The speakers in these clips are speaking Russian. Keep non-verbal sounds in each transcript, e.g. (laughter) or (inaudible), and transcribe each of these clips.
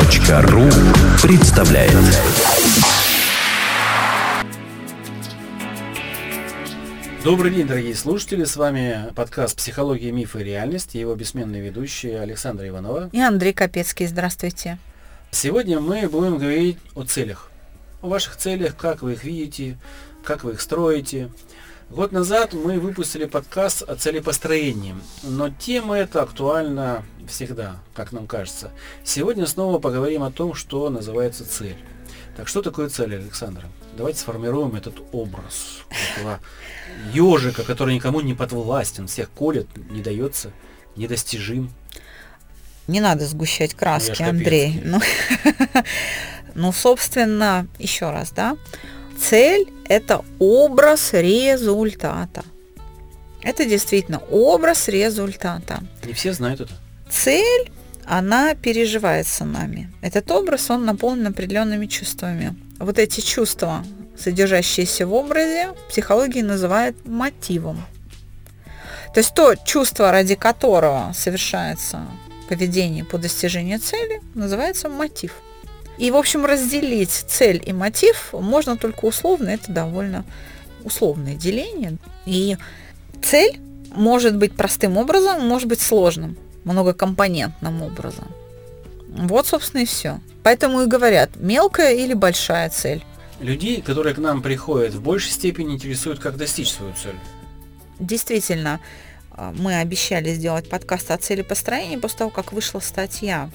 Подстер.ру представляет Добрый день, дорогие слушатели. С вами подкаст «Психология, мифы и реальность» и его бессменные ведущие Александра Иванова. И Андрей Капецкий. Здравствуйте. Сегодня мы будем говорить о целях. О ваших целях, как вы их видите, как вы их строите. Год назад мы выпустили подкаст о целепостроении, но тема эта актуальна всегда, как нам кажется. Сегодня снова поговорим о том, что называется цель. Так что такое цель, Александра? Давайте сформируем этот образ этого ежика, который никому не подвластен, всех колет, не дается, недостижим. Не надо сгущать краски, ну, Андрей. Ну, (laughs) ну, собственно, еще раз, да, цель – это образ результата. Это действительно образ результата. Не все знают это. Цель, она переживается нами. Этот образ, он наполнен определенными чувствами. Вот эти чувства, содержащиеся в образе, психология называет мотивом. То есть то чувство, ради которого совершается поведение по достижению цели, называется мотив. И, в общем, разделить цель и мотив можно только условно, это довольно условное деление. И цель может быть простым образом, может быть сложным, многокомпонентным образом. Вот, собственно, и все. Поэтому и говорят, мелкая или большая цель. Людей, которые к нам приходят, в большей степени интересует, как достичь свою цель. Действительно, а, мы обещали сделать подкаст о цели построения после того, как вышла статья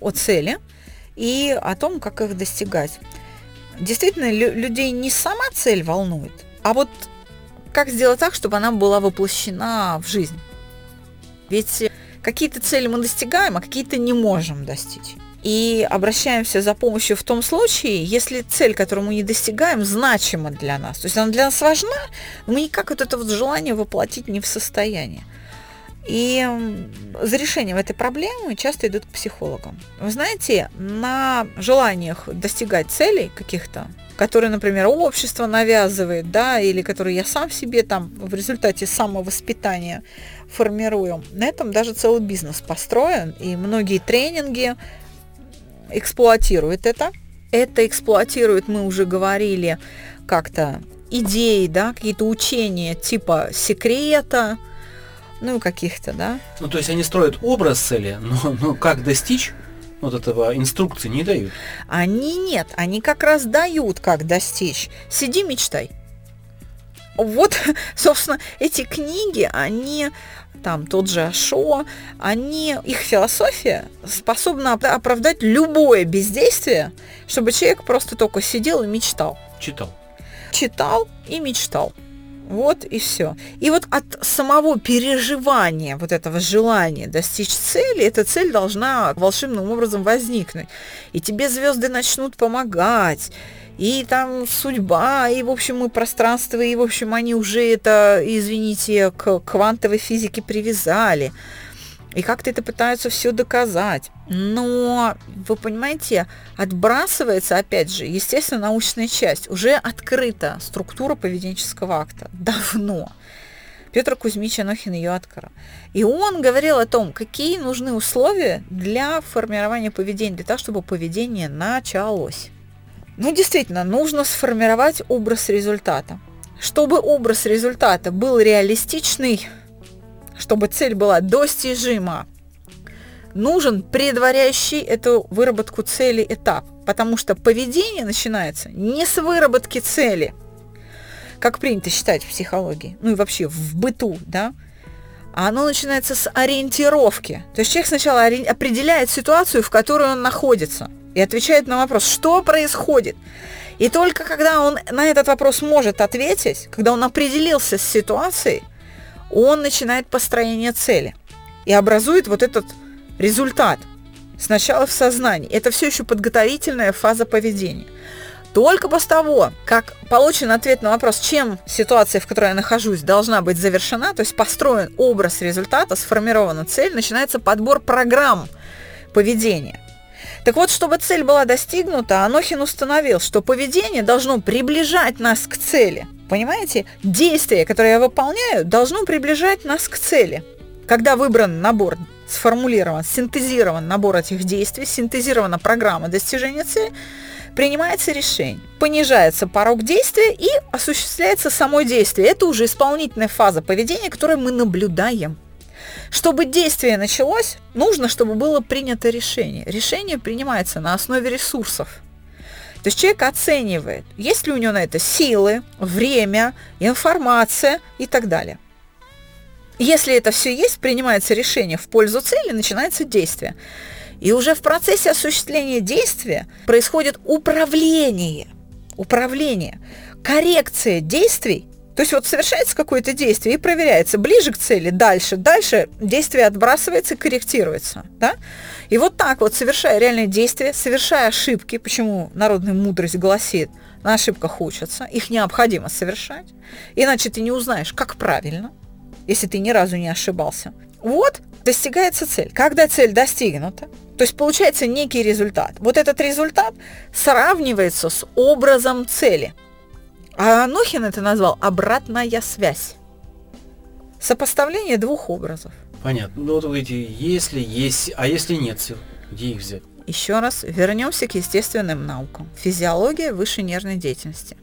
о цели – и о том, как их достигать. Действительно, лю- людей не сама цель волнует, а вот как сделать так, чтобы она была воплощена в жизнь. Ведь какие-то цели мы достигаем, а какие-то не можем достичь. И обращаемся за помощью в том случае, если цель, которую мы не достигаем, значима для нас. То есть она для нас важна, но мы никак вот это вот желание воплотить не в состоянии. И за решением этой проблемы часто идут к психологам. Вы знаете, на желаниях достигать целей каких-то, которые, например, общество навязывает, да, или которые я сам себе там в результате самовоспитания формирую, на этом даже целый бизнес построен, и многие тренинги эксплуатируют это. Это эксплуатирует, мы уже говорили, как-то идеи, да, какие-то учения типа секрета, ну, каких-то, да. Ну, то есть они строят образ цели, но, но как достичь вот этого инструкции не дают? Они нет, они как раз дают, как достичь. Сиди, мечтай. Вот, (laughs) собственно, эти книги, они там тот же Ашо, они, их философия способна оправдать любое бездействие, чтобы человек просто только сидел и мечтал. Читал. Читал и мечтал. Вот и все. И вот от самого переживания вот этого желания достичь цели, эта цель должна волшебным образом возникнуть. И тебе звезды начнут помогать, и там судьба, и, в общем, и пространство, и, в общем, они уже это, извините, к квантовой физике привязали и как-то это пытаются все доказать. Но, вы понимаете, отбрасывается, опять же, естественно, научная часть. Уже открыта структура поведенческого акта. Давно. Петр Кузьмич Анохин ее открыл. И он говорил о том, какие нужны условия для формирования поведения, для того, чтобы поведение началось. Ну, действительно, нужно сформировать образ результата. Чтобы образ результата был реалистичный, чтобы цель была достижима, нужен предваряющий эту выработку цели этап, потому что поведение начинается не с выработки цели, как принято считать в психологии, ну и вообще в быту, да, а оно начинается с ориентировки. То есть человек сначала определяет ситуацию, в которой он находится, и отвечает на вопрос, что происходит. И только когда он на этот вопрос может ответить, когда он определился с ситуацией, он начинает построение цели и образует вот этот результат. Сначала в сознании. Это все еще подготовительная фаза поведения. Только после того, как получен ответ на вопрос, чем ситуация, в которой я нахожусь, должна быть завершена, то есть построен образ результата, сформирована цель, начинается подбор программ поведения. Так вот, чтобы цель была достигнута, Анохин установил, что поведение должно приближать нас к цели. Понимаете? Действие, которое я выполняю, должно приближать нас к цели. Когда выбран набор сформулирован, синтезирован набор этих действий, синтезирована программа достижения цели, принимается решение, понижается порог действия и осуществляется само действие. Это уже исполнительная фаза поведения, которую мы наблюдаем. Чтобы действие началось, нужно, чтобы было принято решение. Решение принимается на основе ресурсов. То есть человек оценивает, есть ли у него на это силы, время, информация и так далее. Если это все есть, принимается решение в пользу цели, начинается действие. И уже в процессе осуществления действия происходит управление. Управление. Коррекция действий. То есть вот совершается какое-то действие и проверяется ближе к цели, дальше, дальше действие отбрасывается, корректируется. Да? И вот так вот, совершая реальные действия, совершая ошибки, почему народная мудрость гласит, на ошибках учатся, их необходимо совершать, иначе ты не узнаешь, как правильно – если ты ни разу не ошибался. Вот достигается цель. Когда цель достигнута, то есть получается некий результат. Вот этот результат сравнивается с образом цели. А Анохин это назвал обратная связь. Сопоставление двух образов. Понятно. Ну вот вы говорите, если есть, а если нет сил, где их взять? Еще раз вернемся к естественным наукам. Физиология высшей нервной деятельности.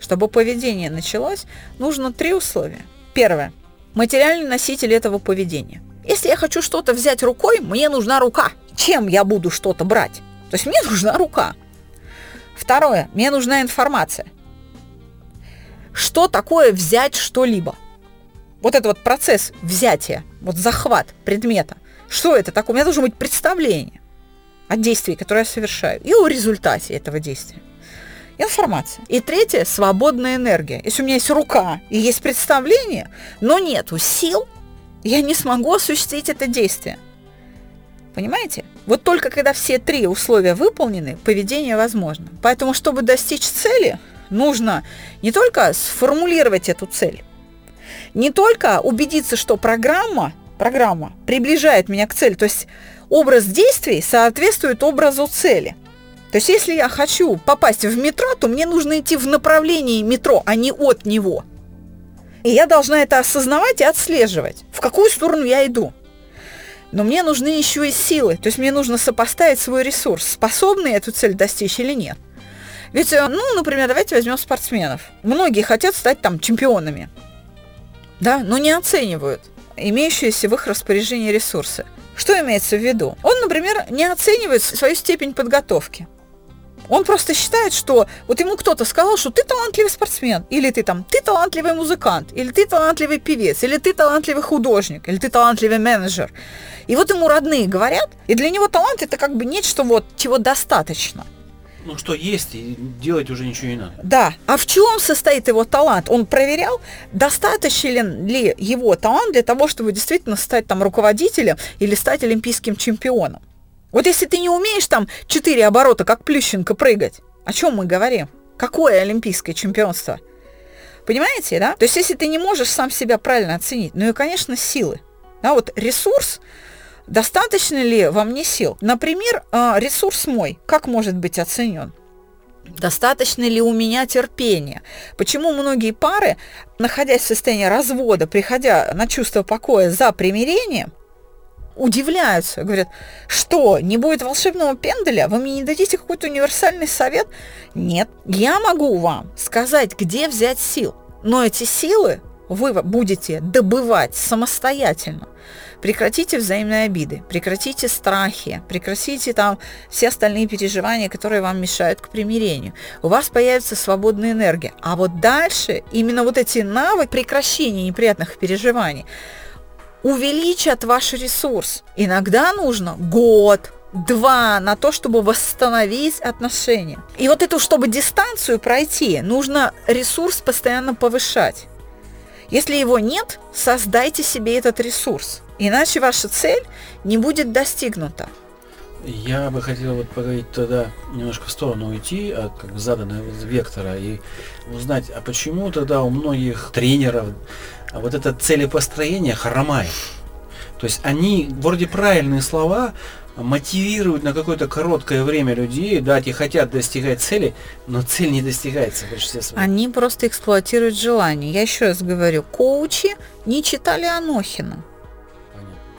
Чтобы поведение началось, нужно три условия. Первое – материальный носитель этого поведения. Если я хочу что-то взять рукой, мне нужна рука. Чем я буду что-то брать? То есть мне (laughs) нужна рука. Второе, мне нужна информация. Что такое взять что-либо? Вот этот вот процесс взятия, вот захват предмета. Что это такое? У меня должно быть представление о действии, которое я совершаю, и о результате этого действия информация. И третье – свободная энергия. Если у меня есть рука и есть представление, но нету сил, я не смогу осуществить это действие. Понимаете? Вот только когда все три условия выполнены, поведение возможно. Поэтому, чтобы достичь цели, нужно не только сформулировать эту цель, не только убедиться, что программа, программа приближает меня к цели, то есть образ действий соответствует образу цели – то есть если я хочу попасть в метро, то мне нужно идти в направлении метро, а не от него. И я должна это осознавать и отслеживать, в какую сторону я иду. Но мне нужны еще и силы, то есть мне нужно сопоставить свой ресурс, способны эту цель достичь или нет. Ведь, э, ну, например, давайте возьмем спортсменов. Многие хотят стать там чемпионами, да, но не оценивают имеющиеся в их распоряжении ресурсы. Что имеется в виду? Он, например, не оценивает свою степень подготовки. Он просто считает, что вот ему кто-то сказал, что ты талантливый спортсмен, или ты там, ты талантливый музыкант, или ты талантливый певец, или ты талантливый художник, или ты талантливый менеджер. И вот ему родные говорят, и для него талант это как бы нечто вот, чего достаточно. Ну что есть, и делать уже ничего не надо. Да. А в чем состоит его талант? Он проверял, достаточен ли его талант для того, чтобы действительно стать там руководителем или стать олимпийским чемпионом. Вот если ты не умеешь там четыре оборота, как Плющенко, прыгать, о чем мы говорим? Какое олимпийское чемпионство? Понимаете, да? То есть если ты не можешь сам себя правильно оценить, ну и, конечно, силы. Да, вот ресурс, достаточно ли во мне сил? Например, а, ресурс мой, как может быть оценен? Достаточно ли у меня терпения? Почему многие пары, находясь в состоянии развода, приходя на чувство покоя за примирением, удивляются, говорят, что, не будет волшебного пенделя? Вы мне не дадите какой-то универсальный совет? Нет, я могу вам сказать, где взять сил, но эти силы вы будете добывать самостоятельно. Прекратите взаимные обиды, прекратите страхи, прекратите там все остальные переживания, которые вам мешают к примирению. У вас появится свободная энергия. А вот дальше именно вот эти навыки прекращения неприятных переживаний, увеличат ваш ресурс. Иногда нужно год, два на то, чтобы восстановить отношения. И вот эту, чтобы дистанцию пройти, нужно ресурс постоянно повышать. Если его нет, создайте себе этот ресурс, иначе ваша цель не будет достигнута. Я бы хотел вот поговорить тогда немножко в сторону уйти от как заданного вектора и узнать, а почему тогда у многих тренеров вот это целепостроение хромает. То есть они вроде правильные слова мотивируют на какое-то короткое время людей, да, те хотят достигать цели, но цель не достигается в большинстве своем. Они просто эксплуатируют желание. Я еще раз говорю, коучи не читали Анохина.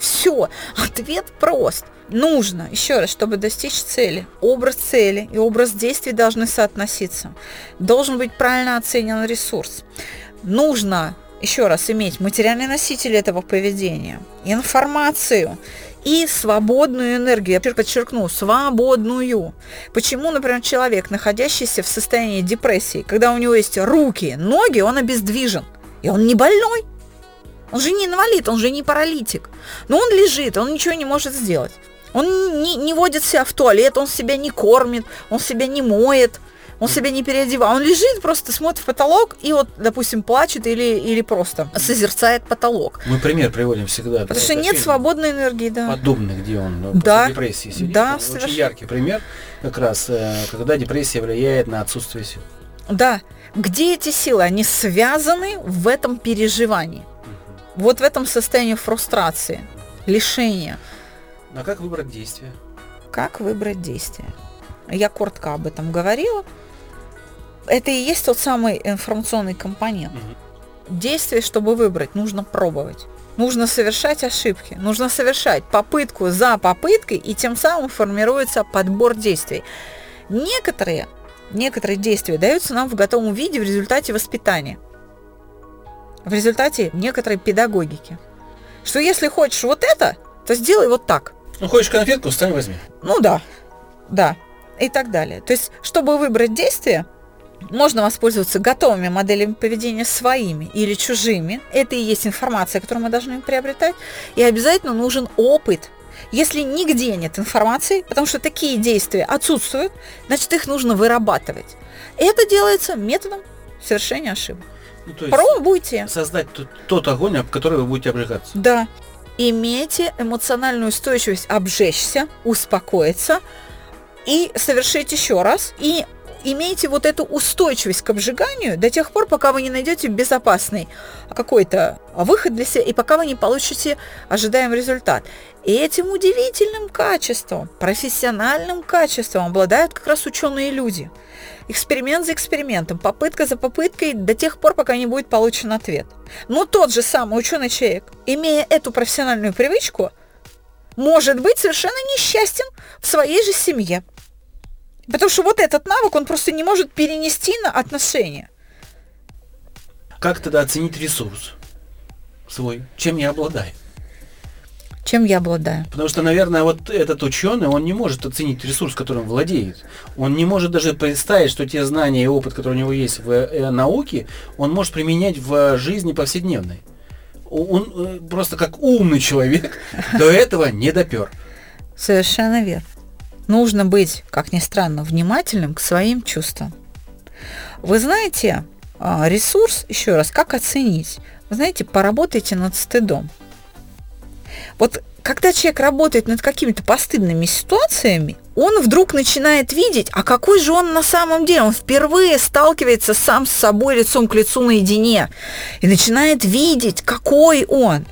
Все. Ответ прост. Нужно, еще раз, чтобы достичь цели, образ цели и образ действий должны соотноситься. Должен быть правильно оценен ресурс. Нужно, еще раз, иметь материальный носитель этого поведения, информацию и свободную энергию. Я подчеркну, свободную. Почему, например, человек, находящийся в состоянии депрессии, когда у него есть руки, ноги, он обездвижен, и он не больной. Он же не инвалид, он же не паралитик. Но он лежит, он ничего не может сделать. Он не, не водит себя в туалет, он себя не кормит, он себя не моет, он себя не переодевает. Он лежит, просто смотрит в потолок и вот, допустим, плачет или, или просто созерцает потолок. Мы пример приводим всегда. Потому что нет свободной энергии, да. Подобный, где он ну, да. депрессии сидит. Да, Очень совершенно. яркий пример, как раз, э, когда депрессия влияет на отсутствие сил. Да. Где эти силы? Они связаны в этом переживании. Вот в этом состоянии фрустрации, лишения. А как выбрать действие? Как выбрать действие? Я коротко об этом говорила. Это и есть тот самый информационный компонент. Угу. Действие, чтобы выбрать, нужно пробовать. Нужно совершать ошибки, нужно совершать попытку за попыткой, и тем самым формируется подбор действий. Некоторые, некоторые действия даются нам в готовом виде в результате воспитания, в результате некоторой педагогики. Что если хочешь вот это, то сделай вот так. Ну, хочешь конфетку, встань, возьми. Ну да, да, и так далее. То есть, чтобы выбрать действие, можно воспользоваться готовыми моделями поведения своими или чужими. Это и есть информация, которую мы должны приобретать. И обязательно нужен опыт. Если нигде нет информации, потому что такие действия отсутствуют, значит их нужно вырабатывать. Это делается методом совершения ошибок. Ну, Пробуйте. Создать тот, тот огонь, об который вы будете обжигаться. Да имейте эмоциональную устойчивость обжечься, успокоиться и совершить еще раз. И имейте вот эту устойчивость к обжиганию до тех пор, пока вы не найдете безопасный какой-то выход для себя и пока вы не получите ожидаемый результат. И этим удивительным качеством, профессиональным качеством обладают как раз ученые люди – эксперимент за экспериментом, попытка за попыткой до тех пор, пока не будет получен ответ. Но тот же самый ученый человек, имея эту профессиональную привычку, может быть совершенно несчастен в своей же семье. Потому что вот этот навык он просто не может перенести на отношения. Как тогда оценить ресурс свой? Чем я обладаю? Чем я обладаю. Потому что, наверное, вот этот ученый, он не может оценить ресурс, которым владеет. Он не может даже представить, что те знания и опыт, которые у него есть в э, науке, он может применять в жизни повседневной. Он э, просто как умный человек (laughs) до этого не допер. Совершенно верно. Нужно быть, как ни странно, внимательным к своим чувствам. Вы знаете, а, ресурс, еще раз, как оценить? Вы знаете, поработайте над стыдом. Вот когда человек работает над какими-то постыдными ситуациями, он вдруг начинает видеть, а какой же он на самом деле. Он впервые сталкивается сам с собой лицом к лицу наедине и начинает видеть, какой он.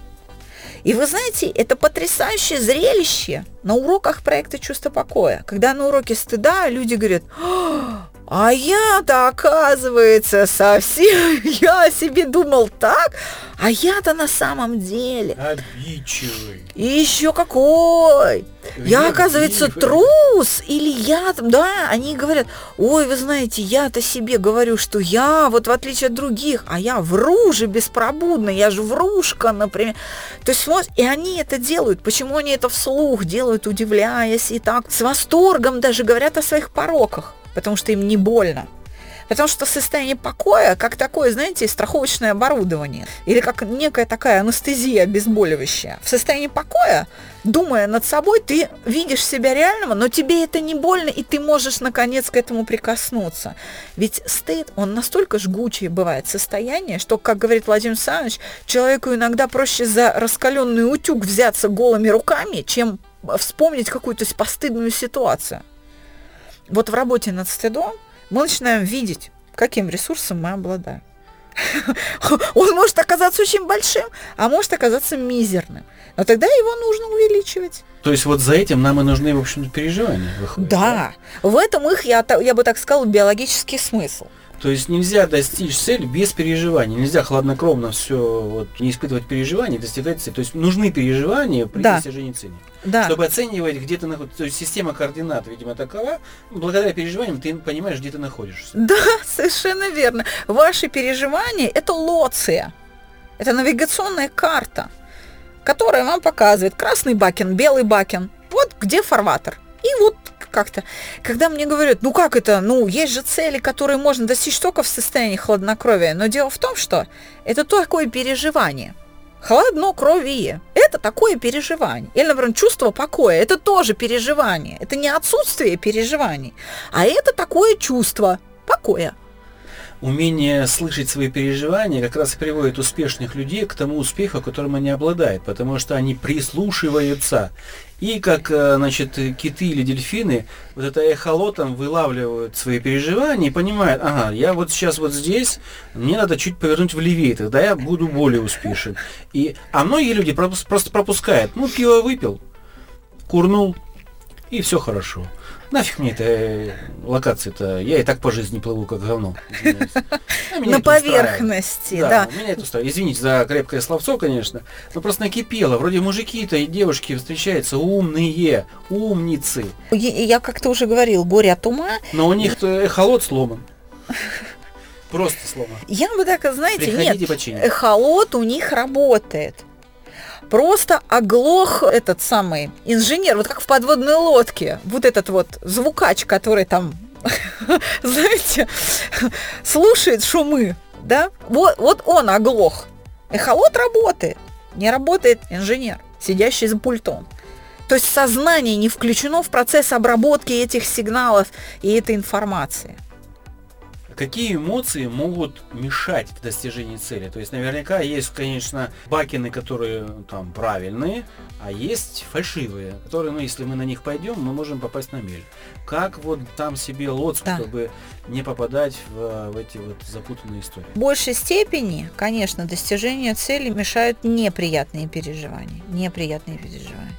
И вы знаете, это потрясающее зрелище на уроках проекта «Чувство покоя», когда на уроке стыда люди говорят, а я-то, оказывается, совсем, (laughs) я себе думал так, а я-то на самом деле... Обидчивый. И еще какой! Я, оказывается, трус, или я там, да, они говорят, ой, вы знаете, я-то себе говорю, что я, вот в отличие от других, а я вру же беспробудно, я же врушка, например. То есть вот, и они это делают. Почему они это вслух делают, удивляясь и так, с восторгом даже говорят о своих пороках потому что им не больно. Потому что состояние покоя, как такое, знаете, страховочное оборудование, или как некая такая анестезия обезболивающая. В состоянии покоя, думая над собой, ты видишь себя реального, но тебе это не больно, и ты можешь наконец к этому прикоснуться. Ведь стыд, он настолько жгучий бывает состояние, что, как говорит Владимир Александрович, человеку иногда проще за раскаленный утюг взяться голыми руками, чем вспомнить какую-то постыдную ситуацию вот в работе над стыдом мы начинаем видеть, каким ресурсом мы обладаем. (laughs) Он может оказаться очень большим, а может оказаться мизерным. Но тогда его нужно увеличивать. То есть вот за этим нам и нужны, в общем-то, переживания. Выходят, да. да, в этом их, я, я бы так сказала, биологический смысл. То есть нельзя достичь цели без переживаний. Нельзя хладнокровно все вот, не испытывать переживаний, достигать цели. То есть нужны переживания при Да. достижении цели. Да. Чтобы оценивать, где ты находишься. То есть система координат, видимо, такова. Благодаря переживаниям ты понимаешь, где ты находишься. Да, (laughs) совершенно верно. Ваши переживания – это лоция. Это навигационная карта, которая вам показывает красный бакен, белый бакен. Вот где фарватер. И вот как-то, когда мне говорят, ну как это, ну есть же цели, которые можно достичь только в состоянии хладнокровия, но дело в том, что это такое переживание. Хладнокровие – это такое переживание. Или, например, чувство покоя – это тоже переживание. Это не отсутствие переживаний, а это такое чувство покоя. Умение слышать свои переживания как раз приводит успешных людей к тому успеху, которым они обладают, потому что они прислушиваются. И как, э, значит, киты или дельфины, вот это эхолотом вылавливают свои переживания и понимают, ага, я вот сейчас вот здесь, мне надо чуть повернуть влевее, тогда я буду более успешен. И, а многие люди просто пропускают, ну, пиво выпил, курнул, и все хорошо. Нафиг мне эта локация-то, я и так по жизни плыву, как говно. (laughs) А На поверхности, Да, меня это устраивает. Извините за крепкое словцо, конечно, но просто накипело. Вроде мужики-то и девушки встречаются умные, умницы, Я, как-то уже говорил, горе от ума. но у них эхолот сломан. (laughs) Просто сломан. Я бы так, знаете, Приходите нет, эхолот у них работает. Просто оглох этот самый инженер, вот как в подводной лодке, вот этот вот звукач, который там, (laughs) знаете, слушает шумы, да, вот, вот он оглох. Эхолот работает, не работает инженер, сидящий за пультом. То есть сознание не включено в процесс обработки этих сигналов и этой информации. Какие эмоции могут мешать в достижении цели? То есть наверняка есть, конечно, бакины, которые там правильные, а есть фальшивые, которые, ну, если мы на них пойдем, мы можем попасть на мель. Как вот там себе лоцк, Да. чтобы не попадать в, в эти вот запутанные истории? В большей степени, конечно, достижению цели мешают неприятные переживания. Неприятные переживания.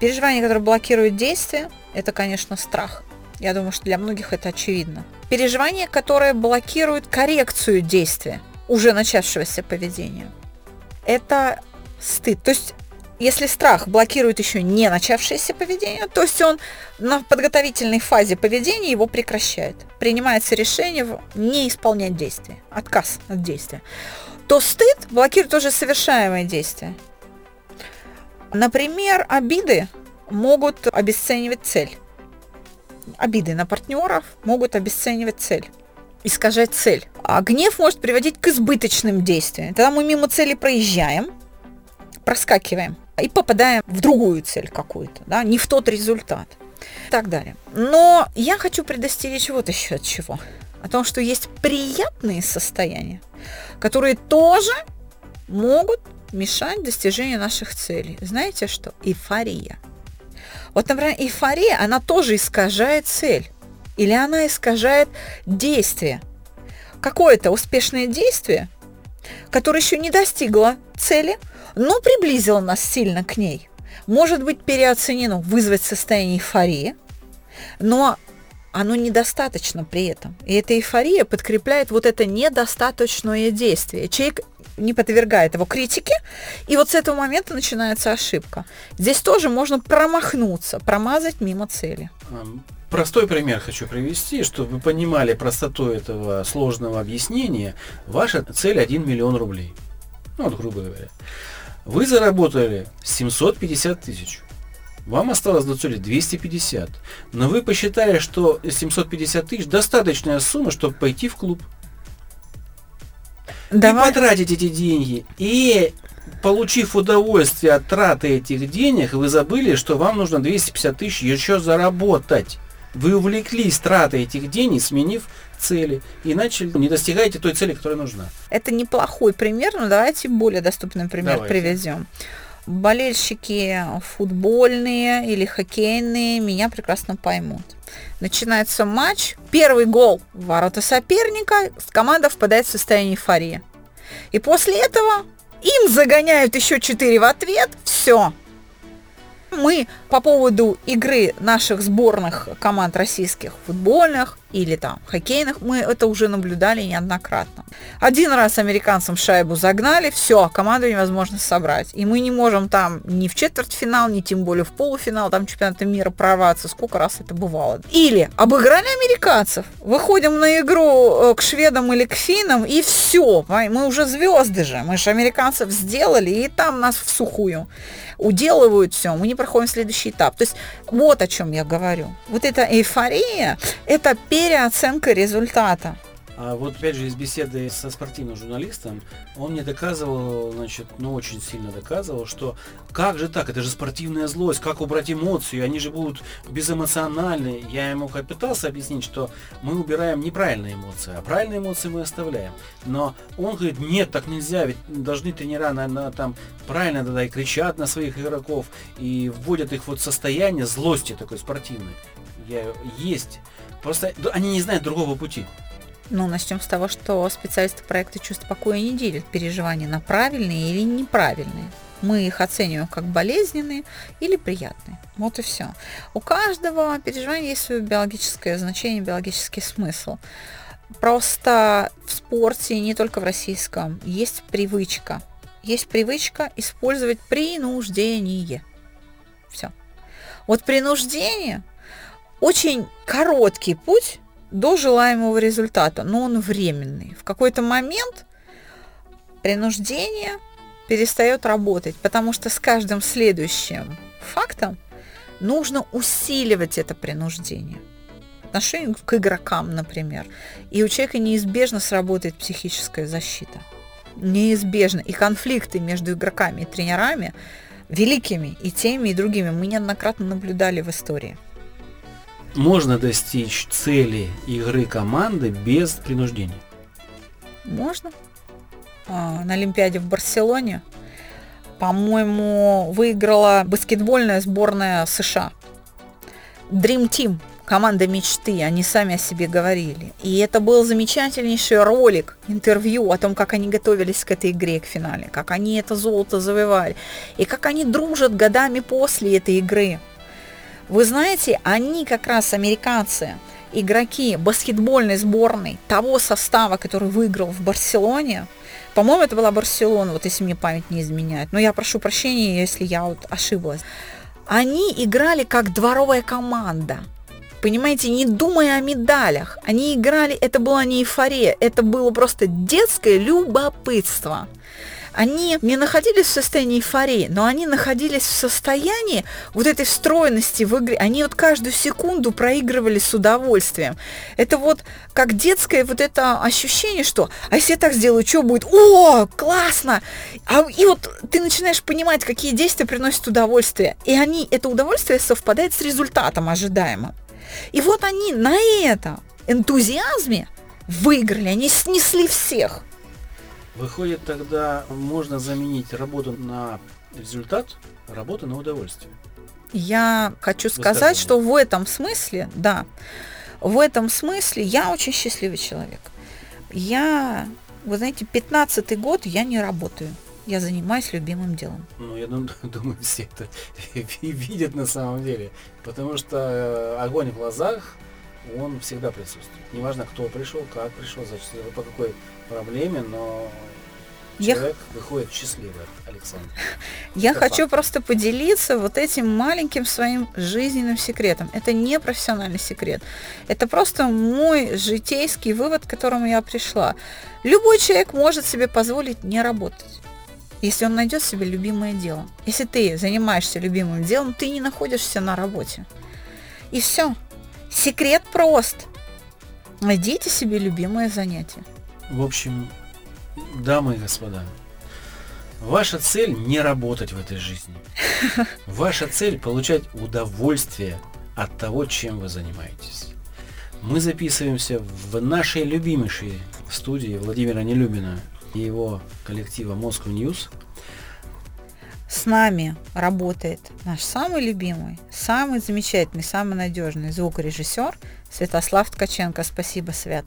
Переживания, которые блокируют действие, это, конечно, страх. Я думаю, что для многих это очевидно. Переживания, которые блокируют коррекцию действия уже начавшегося поведения. Это стыд. То есть, если страх блокирует еще не начавшееся поведение, то есть он на подготовительной фазе поведения его прекращает. Принимается решение не исполнять действие, отказ от действия. То стыд блокирует уже совершаемое действие. Например, обиды могут обесценивать цель. Обиды на партнеров могут обесценивать цель искажать цель. А гнев может приводить к избыточным действиям. Тогда мы мимо цели проезжаем, проскакиваем и попадаем в другую цель какую-то, да, не в тот результат и так далее. Но я хочу предостеречь вот еще от чего. О том, что есть приятные состояния, которые тоже могут мешать достижению наших целей. Знаете что? Эйфория. Вот, например, эйфория, она тоже искажает цель. Или она искажает действие. Какое-то успешное действие, которое еще не достигло цели, но приблизило нас сильно к ней, может быть переоценено, вызвать состояние эйфории, но оно недостаточно при этом. И эта эйфория подкрепляет вот это недостаточное действие. Человек не подвергает его критике, и вот с этого момента начинается ошибка. Здесь тоже можно промахнуться, промазать мимо цели. Простой пример хочу привести, чтобы вы понимали простоту этого сложного объяснения. Ваша цель 1 миллион рублей. Ну, вот, грубо говоря. Вы заработали 750 тысяч. Вам осталось до цели 250. Но вы посчитали, что 750 тысяч достаточная сумма, чтобы пойти в клуб. И потратить эти деньги. И получив удовольствие от траты этих денег, вы забыли, что вам нужно 250 тысяч еще заработать. Вы увлеклись тратой этих денег, сменив цели, и начали не достигаете той цели, которая нужна. Это неплохой пример, но давайте более доступный пример Давайте. приведем. Болельщики футбольные или хоккейные меня прекрасно поймут. Начинается матч, первый гол в ворота соперника, команда впадает в состояние эйфории. И после этого им загоняют еще 4 в ответ, все. Мы по поводу игры наших сборных команд российских футбольных или там хоккейных, мы это уже наблюдали неоднократно. Один раз американцам шайбу загнали, все, команду невозможно собрать. И мы не можем там ни в четвертьфинал, ни тем более в полуфинал, там чемпионата мира прорваться, сколько раз это бывало. Или обыграли американцев, выходим на игру э, к шведам или к финнам, и все, мы уже звезды же, мы же американцев сделали, и там нас в сухую уделывают все, мы не проходим следующий этап. То есть вот о чем я говорю. Вот эта эйфория, это переоценка результата. А вот опять же из беседы со спортивным журналистом, он мне доказывал, значит, ну очень сильно доказывал, что как же так, это же спортивная злость, как убрать эмоции, они же будут безэмоциональны. Я ему пытался объяснить, что мы убираем неправильные эмоции, а правильные эмоции мы оставляем. Но он говорит, нет, так нельзя, ведь должны тренера на, на, там правильно тогда и кричат на своих игроков, и вводят их вот в состояние злости такой спортивной. Я, есть. Просто они не знают другого пути. Ну, начнем с того, что специалисты проекта «Чувство покоя» не делят переживания на правильные или неправильные. Мы их оцениваем как болезненные или приятные. Вот и все. У каждого переживания есть свое биологическое значение, биологический смысл. Просто в спорте, не только в российском, есть привычка. Есть привычка использовать принуждение. Все. Вот принуждение очень короткий путь до желаемого результата, но он временный. В какой-то момент принуждение перестает работать, потому что с каждым следующим фактом нужно усиливать это принуждение. Отношение к игрокам, например. И у человека неизбежно сработает психическая защита. Неизбежно. И конфликты между игроками и тренерами великими и теми, и другими мы неоднократно наблюдали в истории можно достичь цели игры команды без принуждения? Можно. А, на Олимпиаде в Барселоне, по-моему, выиграла баскетбольная сборная США. Dream Team, команда мечты, они сами о себе говорили. И это был замечательнейший ролик, интервью о том, как они готовились к этой игре, к финале, как они это золото завоевали, и как они дружат годами после этой игры. Вы знаете, они как раз американцы, игроки баскетбольной сборной того состава, который выиграл в Барселоне, по-моему, это была Барселона, вот если мне память не изменяет, но я прошу прощения, если я вот ошиблась. Они играли как дворовая команда. Понимаете, не думая о медалях. Они играли, это была не эйфория, это было просто детское любопытство они не находились в состоянии эйфории, но они находились в состоянии вот этой встроенности в игре. Они вот каждую секунду проигрывали с удовольствием. Это вот как детское вот это ощущение, что а если я так сделаю, что будет? О, классно! А, и вот ты начинаешь понимать, какие действия приносят удовольствие. И они, это удовольствие совпадает с результатом ожидаемым. И вот они на этом энтузиазме выиграли, они снесли всех. Выходит, тогда можно заменить работу на результат, работу на удовольствие. Я хочу сказать, что в этом смысле, да, в этом смысле я очень счастливый человек. Я, вы знаете, 15-й год я не работаю. Я занимаюсь любимым делом. Ну, я (laughs) думаю, все это (laughs) видят на самом деле. Потому что э, огонь в глазах, он всегда присутствует. Неважно, кто пришел, как пришел, зачем, по какой проблеме, но человек я... выходит счастливый, Александр. Я Это хочу факт. просто поделиться вот этим маленьким своим жизненным секретом. Это не профессиональный секрет. Это просто мой житейский вывод, к которому я пришла. Любой человек может себе позволить не работать если он найдет себе любимое дело. Если ты занимаешься любимым делом, ты не находишься на работе. И все. Секрет прост. Найдите себе любимое занятие. В общем, дамы и господа, ваша цель не работать в этой жизни. (laughs) Ваша цель получать удовольствие от того, чем вы занимаетесь. Мы записываемся в нашей любимейшей студии Владимира Нелюбина и его коллектива Moscow News. С нами работает наш самый любимый, самый замечательный, самый надежный звукорежиссер Святослав Ткаченко. Спасибо, Свят.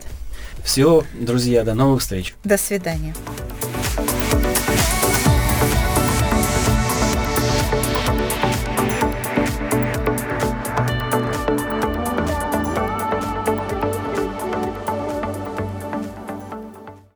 Все, друзья, до новых встреч. До свидания.